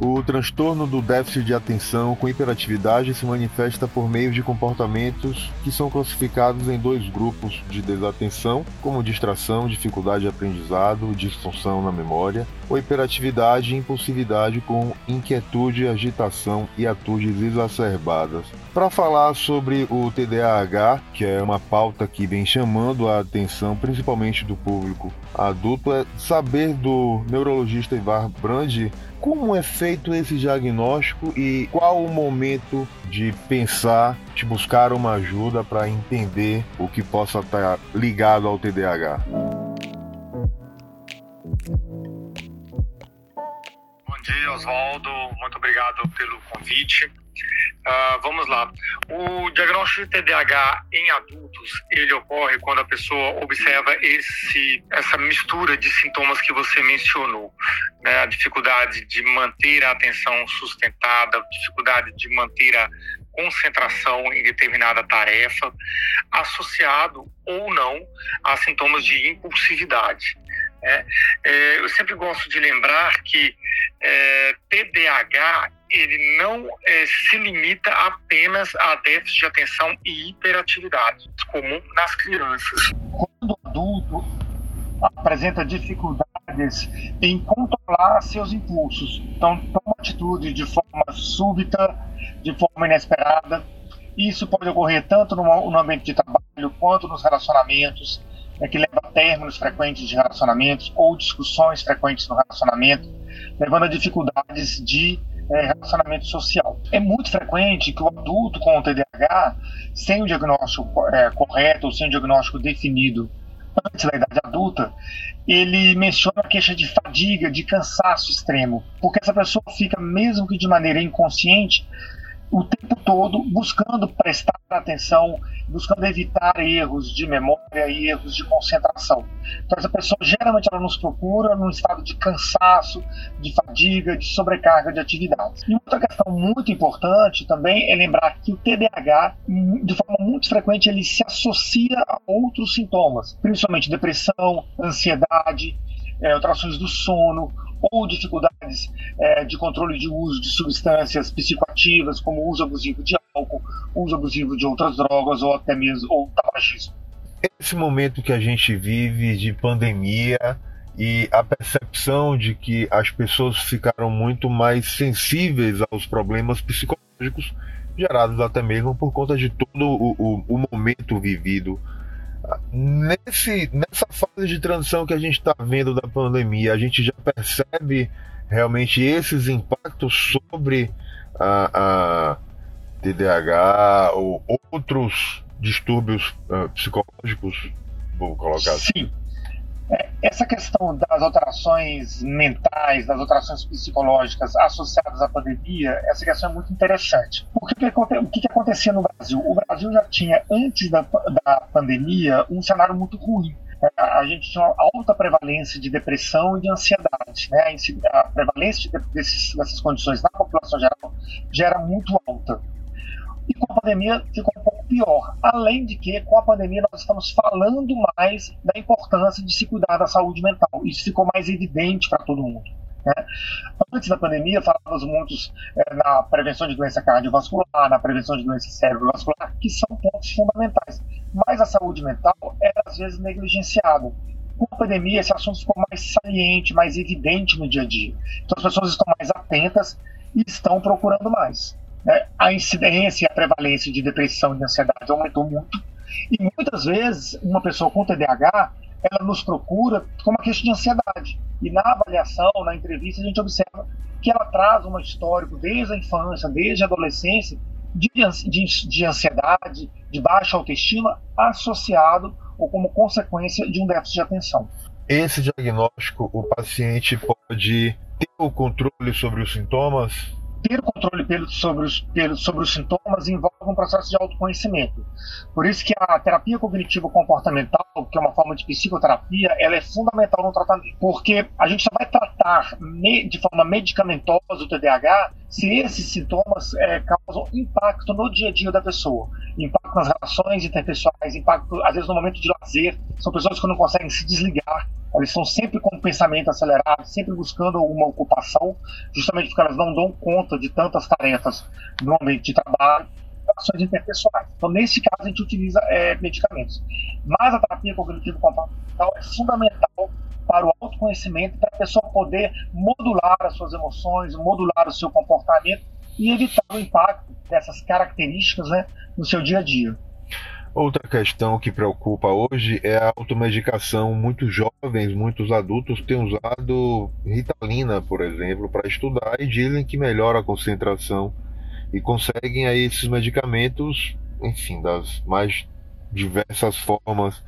O transtorno do déficit de atenção com hiperatividade se manifesta por meio de comportamentos que são classificados em dois grupos de desatenção, como distração, dificuldade de aprendizado, disfunção na memória, ou hiperatividade e impulsividade com inquietude, agitação e atitudes exacerbadas. Para falar sobre o TDAH, que é uma pauta que vem chamando a atenção principalmente do público adulto, é saber do neurologista Ivar Brandi como é feito esse diagnóstico e qual o momento de pensar, de buscar uma ajuda para entender o que possa estar ligado ao TDAH? Bom dia, Oswaldo. Muito obrigado pelo convite. Uh, vamos lá. O diagnóstico de TDAH em adultos, ele ocorre quando a pessoa observa esse, essa mistura de sintomas que você mencionou. Né? A dificuldade de manter a atenção sustentada, a dificuldade de manter a concentração em determinada tarefa, associado ou não a sintomas de impulsividade. É, é, eu sempre gosto de lembrar que é, TDAH ele não é, se limita apenas a déficit de atenção e hiperatividade, comum nas crianças. Quando o adulto apresenta dificuldades em controlar seus impulsos, então toma atitude de forma súbita, de forma inesperada, isso pode ocorrer tanto no, ambiente de trabalho quanto nos relacionamentos, né, que leva a términos frequentes de relacionamentos ou discussões frequentes no relacionamento, levando a dificuldades de é, relacionamento social. É muito frequente que o adulto com o TDAH, sem o diagnóstico é, correto ou sem o diagnóstico definido antes da idade adulta, ele menciona a queixa de fadiga, de cansaço extremo, porque essa pessoa fica, mesmo que de maneira inconsciente, o tempo todo buscando prestar atenção, buscando evitar erros de memória e erros de concentração. Então essa pessoa geralmente ela nos procura num estado de cansaço, de fadiga, de sobrecarga de atividades. E outra questão muito importante também é lembrar que o TDAH, de forma muito frequente, ele se associa a outros sintomas, principalmente depressão, ansiedade, é, alterações do sono, ou dificuldades é, de controle de uso de substâncias psicoativas, como uso abusivo de álcool, uso abusivo de outras drogas ou até mesmo ou tabagismo. Esse momento que a gente vive de pandemia e a percepção de que as pessoas ficaram muito mais sensíveis aos problemas psicológicos gerados até mesmo por conta de todo o, o, o momento vivido Nesse, nessa fase de transição que a gente está vendo da pandemia, a gente já percebe realmente esses impactos sobre a, a TDAH ou outros distúrbios uh, psicológicos, vou colocar assim. Sim. É, essa questão das alterações mentais, das alterações psicológicas associadas à pandemia, essa questão é muito interessante. O que, que, o que, que acontecia no Brasil? O Brasil já tinha, antes da, da pandemia, um cenário muito ruim a gente tinha uma alta prevalência de depressão e de ansiedade. Né? A prevalência desses, dessas condições na população geral já era muito alta. E com a pandemia ficou um pouco pior. Além de que, com a pandemia, nós estamos falando mais da importância de se cuidar da saúde mental. Isso ficou mais evidente para todo mundo. Né? Antes da pandemia, falávamos muito é, na prevenção de doença cardiovascular, na prevenção de doença cerebrovascular, que são pontos fundamentais. Mas a saúde mental era, às vezes, negligenciada. Com a pandemia, esse assunto ficou mais saliente, mais evidente no dia a dia. Então, as pessoas estão mais atentas e estão procurando mais né, a incidência e a prevalência de depressão e de ansiedade aumentou muito. E muitas vezes, uma pessoa com TDAH, ela nos procura com uma queixa de ansiedade. E na avaliação, na entrevista, a gente observa que ela traz um histórico desde a infância, desde a adolescência, de, de, de ansiedade, de baixa autoestima, associado ou como consequência de um déficit de atenção. Esse diagnóstico, o paciente pode ter o controle sobre os sintomas ter controle pelo, sobre, os, pelo, sobre os sintomas envolve um processo de autoconhecimento. Por isso que a terapia cognitivo-comportamental, que é uma forma de psicoterapia, ela é fundamental no tratamento. Porque a gente só vai tratar me, de forma medicamentosa o TDAH se esses sintomas é, causam impacto no dia a dia da pessoa. Impacto nas relações interpessoais, impacto, às vezes, no momento de lazer. São pessoas que não conseguem se desligar elas estão sempre com o pensamento acelerado, sempre buscando alguma ocupação, justamente porque elas não dão conta de tantas tarefas no ambiente de trabalho, ações interpessoais. Então, nesse caso, a gente utiliza é, medicamentos. Mas a terapia cognitivo-comportamental é fundamental para o autoconhecimento, para a pessoa poder modular as suas emoções, modular o seu comportamento e evitar o impacto dessas características né, no seu dia a dia. Outra questão que preocupa hoje é a automedicação. Muitos jovens, muitos adultos têm usado Ritalina, por exemplo, para estudar e dizem que melhora a concentração e conseguem aí esses medicamentos, enfim, das mais diversas formas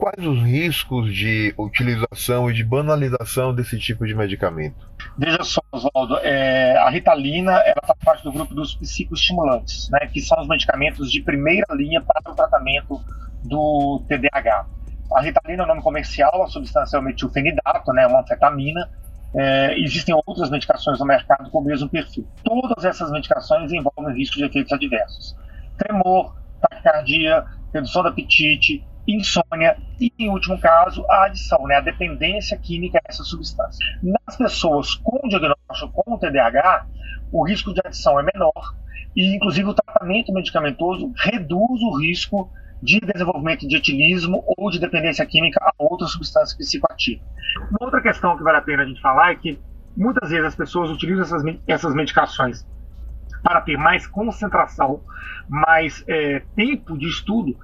quais os riscos de utilização e de banalização desse tipo de medicamento? Veja só, Oswaldo, é, a Ritalina ela faz parte do grupo dos psicoestimulantes, né, que são os medicamentos de primeira linha para o tratamento do TDAH. A Ritalina é o nome comercial, a substância é o metilfenidato, né, uma anfetamina. É, existem outras medicações no mercado com o mesmo perfil. Todas essas medicações envolvem risco de efeitos adversos. Tremor, taquicardia, redução do apetite, insônia e, em último caso, a adição, né, a dependência química a essa substância. Nas pessoas com diagnóstico com TDAH, o risco de adição é menor e, inclusive, o tratamento medicamentoso reduz o risco de desenvolvimento de etilismo ou de dependência química a outra substância psicoativa. Uma outra questão que vale a pena a gente falar é que muitas vezes as pessoas utilizam essas, essas medicações para ter mais concentração, mais é, tempo de estudo,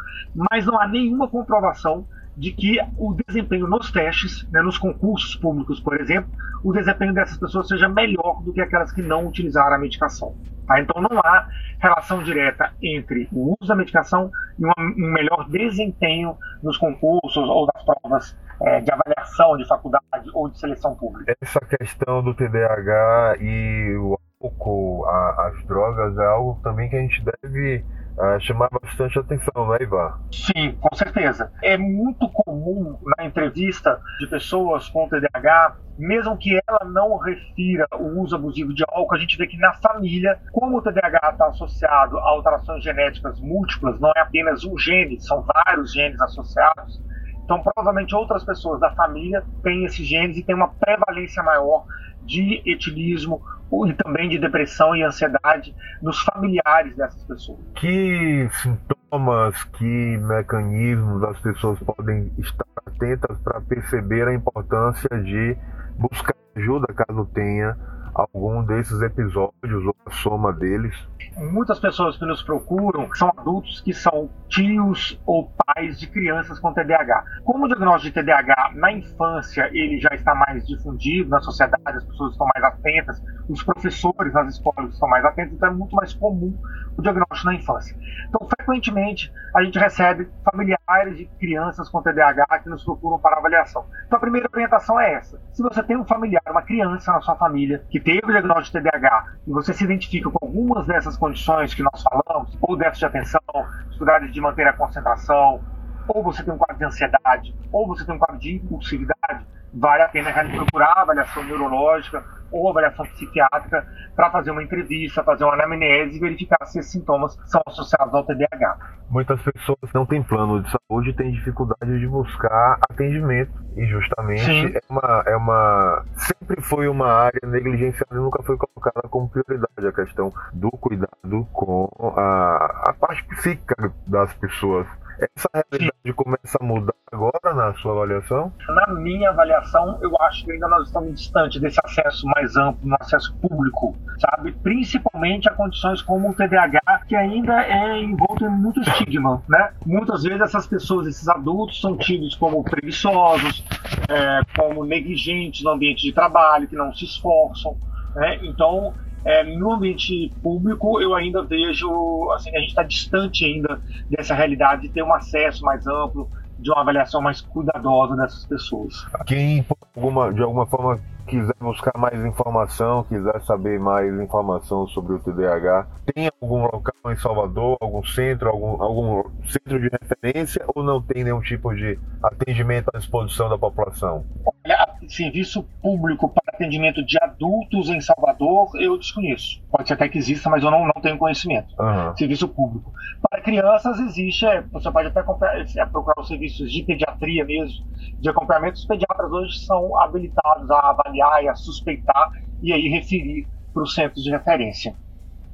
mas não há nenhuma comprovação de que o desempenho nos testes, né, nos concursos públicos, por exemplo, o desempenho dessas pessoas seja melhor do que aquelas que não utilizaram a medicação. Tá? Então não há relação direta entre o uso da medicação e um melhor desempenho nos concursos ou das provas é, de avaliação de faculdade ou de seleção pública. Essa questão do TDAH e o álcool, a, as drogas, é algo também que a gente deve uh, chamar bastante atenção, né, Ivan? Sim, com certeza. É muito comum na entrevista de pessoas com TDAH, mesmo que ela não refira o uso abusivo de álcool, a gente vê que na família, como o TDAH está associado a alterações genéticas múltiplas, não é apenas um gene, são vários genes associados. Então, provavelmente outras pessoas da família têm esses genes e têm uma prevalência maior de etilismo e também de depressão e ansiedade nos familiares dessas pessoas. Que sintomas, que mecanismos as pessoas podem estar atentas para perceber a importância de buscar ajuda caso tenha algum desses episódios ou a soma deles? Muitas pessoas que nos procuram são adultos que são tios ou pais de crianças com TDAH. Como o diagnóstico de TDAH na infância ele já está mais difundido na sociedade, as pessoas estão mais atentas, os professores nas escolas estão mais atentos, então é muito mais comum o diagnóstico na infância. Então, frequentemente, a gente recebe familiares de crianças com TDAH que nos procuram para avaliação. Então, a primeira orientação é essa. Se você tem um familiar, uma criança na sua família que teve o diagnóstico de TDAH e você se identifica com algumas dessas condições que nós falamos, ou déficit de atenção, dificuldade de manter a concentração, ou você tem um quadro de ansiedade, ou você tem um quadro de impulsividade, vale a pena procurar avaliação neurológica ou avaliação psiquiátrica para fazer uma entrevista, fazer uma anamnese e verificar se esses sintomas são associados ao TDAH. Muitas pessoas não têm plano de saúde e têm dificuldade de buscar atendimento e justamente é uma, é uma sempre foi uma área negligenciada e nunca foi colocada como prioridade a questão do cuidado com a, a parte psíquica das pessoas. Essa realidade Sim. começa a mudar agora na sua avaliação? Na minha avaliação, eu acho que ainda nós estamos distantes desse acesso mais amplo, no acesso público, sabe? Principalmente a condições como o TDAH, que ainda é envolto em muito estigma, né? Muitas vezes essas pessoas, esses adultos, são tidos como preguiçosos, é, como negligentes no ambiente de trabalho, que não se esforçam, né? Então, é, no ambiente público, eu ainda vejo, assim, a gente está distante ainda dessa realidade de ter um acesso mais amplo, de uma avaliação mais cuidadosa dessas pessoas. Quem, alguma, de alguma forma, quiser buscar mais informação, quiser saber mais informação sobre o TDAH, tem algum local em Salvador, algum centro, algum, algum centro de referência ou não tem nenhum tipo de atendimento à disposição da população? Olha, serviço público para atendimento de adultos em Salvador, eu desconheço. Pode ser até que exista, mas eu não, não tenho conhecimento. Uhum. Serviço público. Para crianças existe, é, você pode até comprar, é, procurar os serviços de pediatria mesmo, de acompanhamento. Os pediatras hoje são habilitados a avaliar e a suspeitar e aí referir para os centros de referência.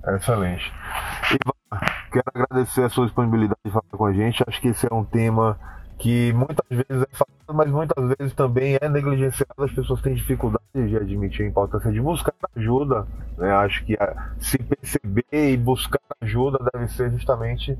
Excelente. Ivan, quero agradecer a sua disponibilidade de falar com a gente. Acho que esse é um tema que muitas vezes é falado, mas muitas vezes também é negligenciado. As pessoas têm dificuldade de admitir a importância de buscar ajuda. Né? Acho que se perceber e buscar ajuda deve ser justamente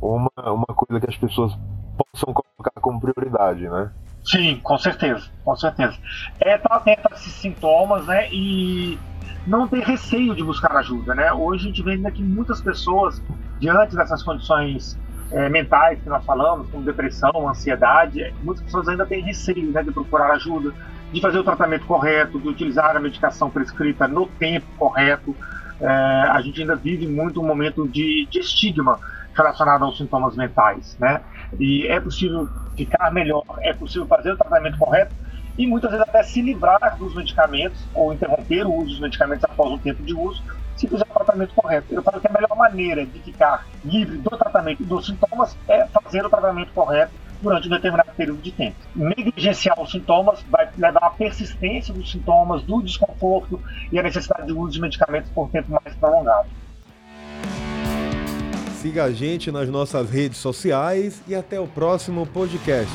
uma, uma coisa que as pessoas possam colocar como prioridade, né? Sim, com certeza, com certeza. É estar atento a esses sintomas, né? E não ter receio de buscar ajuda, né? Hoje a gente vê ainda que muitas pessoas, diante dessas condições é, mentais que nós falamos, como depressão, ansiedade, muitas pessoas ainda têm receio né, de procurar ajuda, de fazer o tratamento correto, de utilizar a medicação prescrita no tempo correto. É, a gente ainda vive muito um momento de, de estigma relacionado aos sintomas mentais, né? E é possível ficar melhor, é possível fazer o tratamento correto e muitas vezes até se livrar dos medicamentos ou interromper o uso dos medicamentos após um tempo de uso, se fizer o tratamento correto. Eu falo que a melhor maneira de ficar livre do tratamento dos sintomas é fazer o tratamento correto durante um determinado período de tempo. Negligenciar os sintomas vai levar à persistência dos sintomas, do desconforto e à necessidade de uso de medicamentos por tempo mais prolongado. Siga a gente nas nossas redes sociais e até o próximo podcast.